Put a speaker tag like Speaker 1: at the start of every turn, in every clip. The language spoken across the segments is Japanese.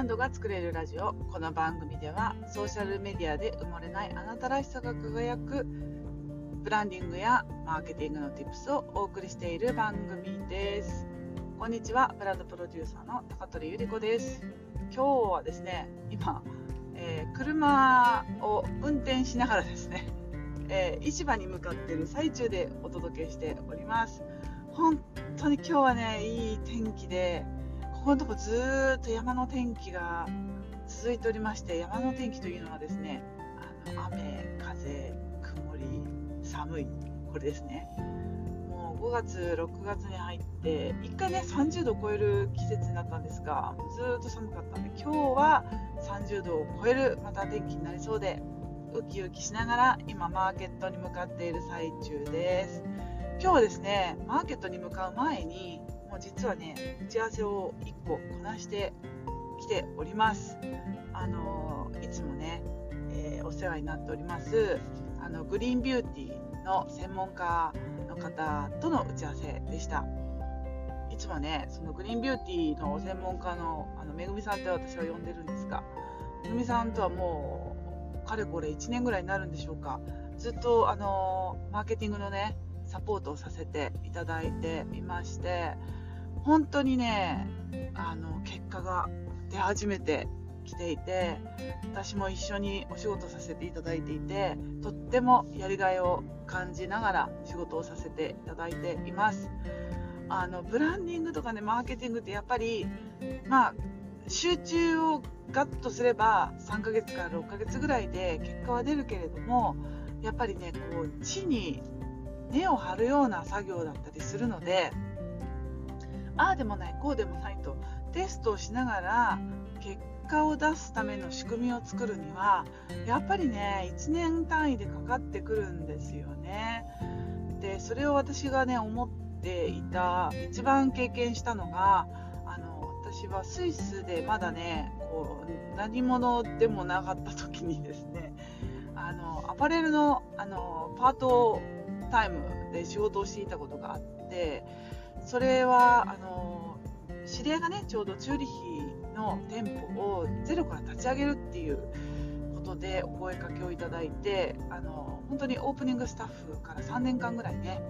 Speaker 1: ランドが作れるラジオ。この番組ではソーシャルメディアで埋もれないあなたらしさが輝くブランディングやマーケティングの Tips をお送りしている番組です。こんにちはブランドプロデューサーの高取ゆり子です。今日はですね今、えー、車を運転しながらですね、えー、市場に向かっている最中でお届けしております。本当に今日はねいい天気でここのとこずっと山の天気が続いておりまして山の天気というのはですねあの雨風曇り寒い。これですね。もう5月6月に入って1回ね30度を超える季節になったんですがずっと寒かったんで今日は30度を超えるまた天気になりそうでウキウキしながら今マーケットに向かっている最中です。今日はですねマーケットに向かう前にもう実はね打ち合わせを1個こなしてきております。あのいつもね、えー、お世話になっておりますあのグリーンビューティーの専門家の方との打ち合わせでした。いつもねそのグリーンビューティーの専門家のあのめぐみさんって私は呼んでるんですがめぐみさんとはもうかれこれ1年ぐらいになるんでしょうか。ずっとあのマーケティングのねサポートをさせていただいていまして本当にねあの結果が出始めてきていて私も一緒にお仕事させていただいていてとってもやりがいを感じながら仕事をさせていただいています。あのブランディングとかねマーケティングってやっぱりまあ集中をガッとすれば3ヶ月から6ヶ月ぐらいで結果は出るけれどもやっぱりねこう地に根を張るような作業だったりするのでああでもないこうでもないとテストをしながら結果を出すための仕組みを作るにはやっぱりね1年単位でかかってくるんですよね。でそれを私がね思っていた一番経験したのがあの私はスイスでまだねこう何者でもなかった時にですねあのアパレルのあのパートタイムで仕事をしていたことがあってそれはあの知り合いがねちょうどチューリヒの店舗をゼロから立ち上げるっていうことでお声かけをいただいてあの本当にオープニングスタッフから3年間ぐらいね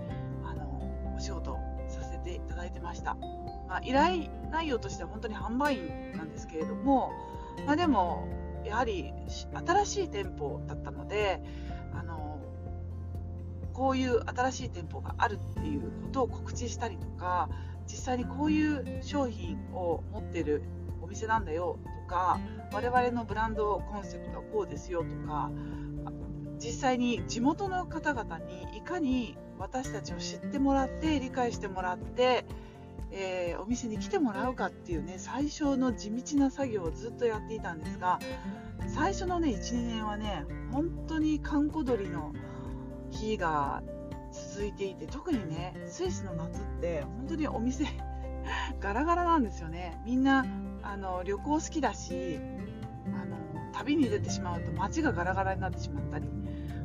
Speaker 1: あのお仕事させていただいてました、まあ、依頼内容としては本当に販売員なんですけれども、まあ、でもやはり新しい店舗だったのでこういう新しい店舗があるっていうことを告知したりとか実際にこういう商品を持ってるお店なんだよとか我々のブランドコンセプトはこうですよとか実際に地元の方々にいかに私たちを知ってもらって理解してもらって、えー、お店に来てもらうかっていうね最初の地道な作業をずっとやっていたんですが最初のね12年はね本当に閑古鳥の日が続いていて特にねスイスの夏って本当にお店 ガラガラなんですよね。みんなあの旅行好きだしあの旅に出てしまうと街がガラガラになってしまったり。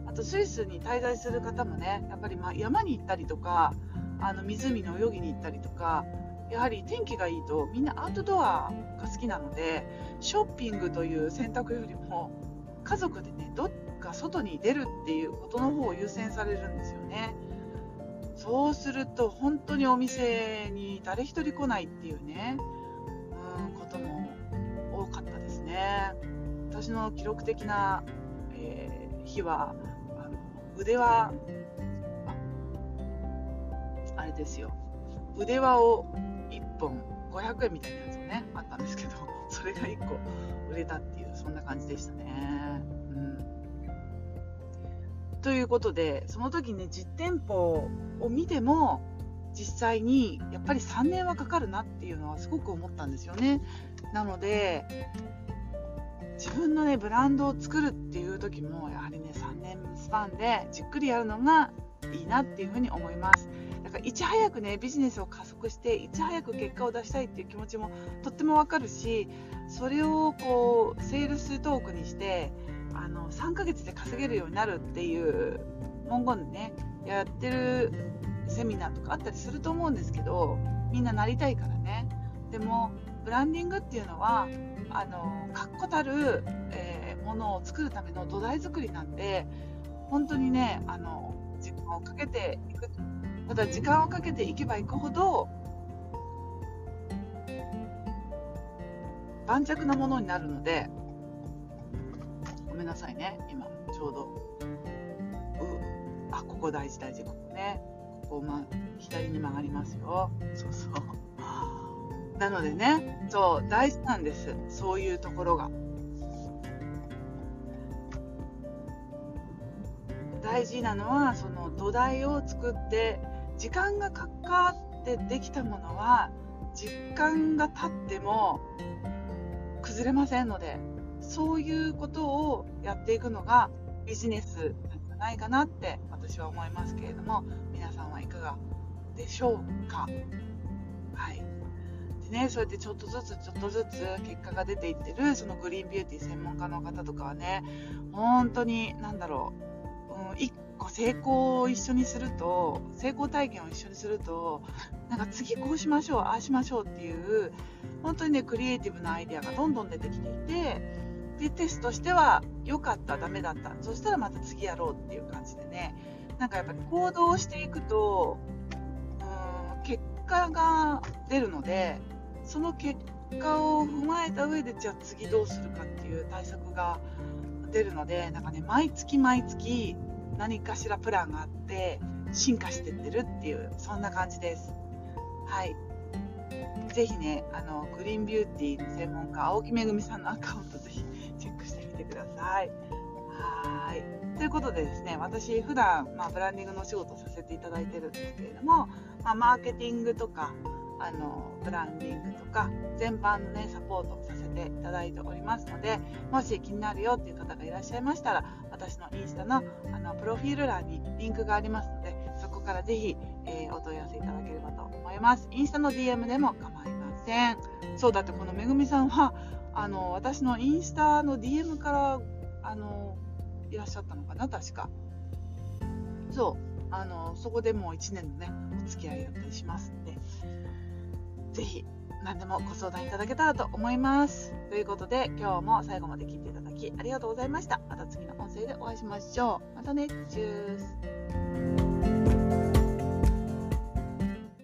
Speaker 1: あとスイスに滞在する方もねやっぱりま山に行ったりとかあの湖の泳ぎに行ったりとかやはり天気がいいとみんなアウトドアが好きなのでショッピングという選択よりも家族でねどっか外に出るっていうことの方を優先されるんですよね。そうすると本当にお店に誰一人来ないっていうねうんことも多かったですね。私の記録的な、えー、日はあの腕輪あれですよ。腕輪を1本500円みたいなやつをねあったんですけどそれが1個売れたっていうそんな感じでしたね。ということでその時ね実店舗を見ても実際にやっぱり3年はかかるなっていうのはすごく思ったんですよね。なので自分のねブランドを作るっていう時もやはりね3年スパンでじっくりやるのがいいなっていうふうに思います。だからいち早くねビジネスを加速していち早く結果を出したいっていう気持ちもとってもわかるしそれをこうセールストークにしてあの3ヶ月で稼げるようになるっていう文言でねやってるセミナーとかあったりすると思うんですけどみんななりたいからね。でもブランディングっていうのはあの確固たる、えー、ものを作るための土台作りなんで本当にねあの時間をかけていくただ時間をかけていけばいくほど盤石なものになるのでごめんなさいね。今ちょうど。うあここ大事大事ここね。ここ、ま、左に曲がりますよ。そうそう。なのでねそう大事なんです。そういうところが。大事なのはその土台を作って時間がかかってできたものは時間が経っても崩れませんので。そういうことをやっていくのがビジネスなんじゃないかなって私は思いますけれども皆さんはいかがでしょうか？はい。でねそうやってちょっとずつちょっとずつ結果が出ていってるそのグリーンビューティー専門家の方とかはね本当に何だろう、うん、1個成功を一緒にすると成功体験を一緒にするとなんか次こうしましょうああしましょうっていう本当にねクリエイティブなアイデアがどんどん出てきていてでテストしては良かったダメだった。そしたらまた次やろうっていう感じでね。なんかやっぱり行動していくとうん結果が出るのでその結果を踏まえた上でじゃあ次どうするかっていう対策が出るのでなんかね毎月毎月何かしらプランがあって進化してってるっていうそんな感じです。はい。ぜひね、あのグリーンビューティーの専門家、青木めぐみさんのアカウントぜひください。はい。ということでですね、私、普段、まあ、ブランディングのお仕事をさせていただいてるんですけれども、まあ、マーケティングとか、あのブランディングとか全般のねサポートをさせていただいておりますのでもし気になるよっていう方がいらっしゃいましたら私のインスタのあのプロフィール欄にリンクがありますのでそこからぜひ、えー、お問い合わせいただければと思います。インスタの DM でも構いません。そうだってこのめぐみさんはあの私のインスタの DM からあのいらっしゃったのかな確か。そう。あのそこでもう1年のねお付き合いだったりしますので。ぜひ何でもご相談いただけたらと思います。ということで今日も最後まで聞いていただきありがとうございました。また次の音声でお会いしましょう。またね。チュース。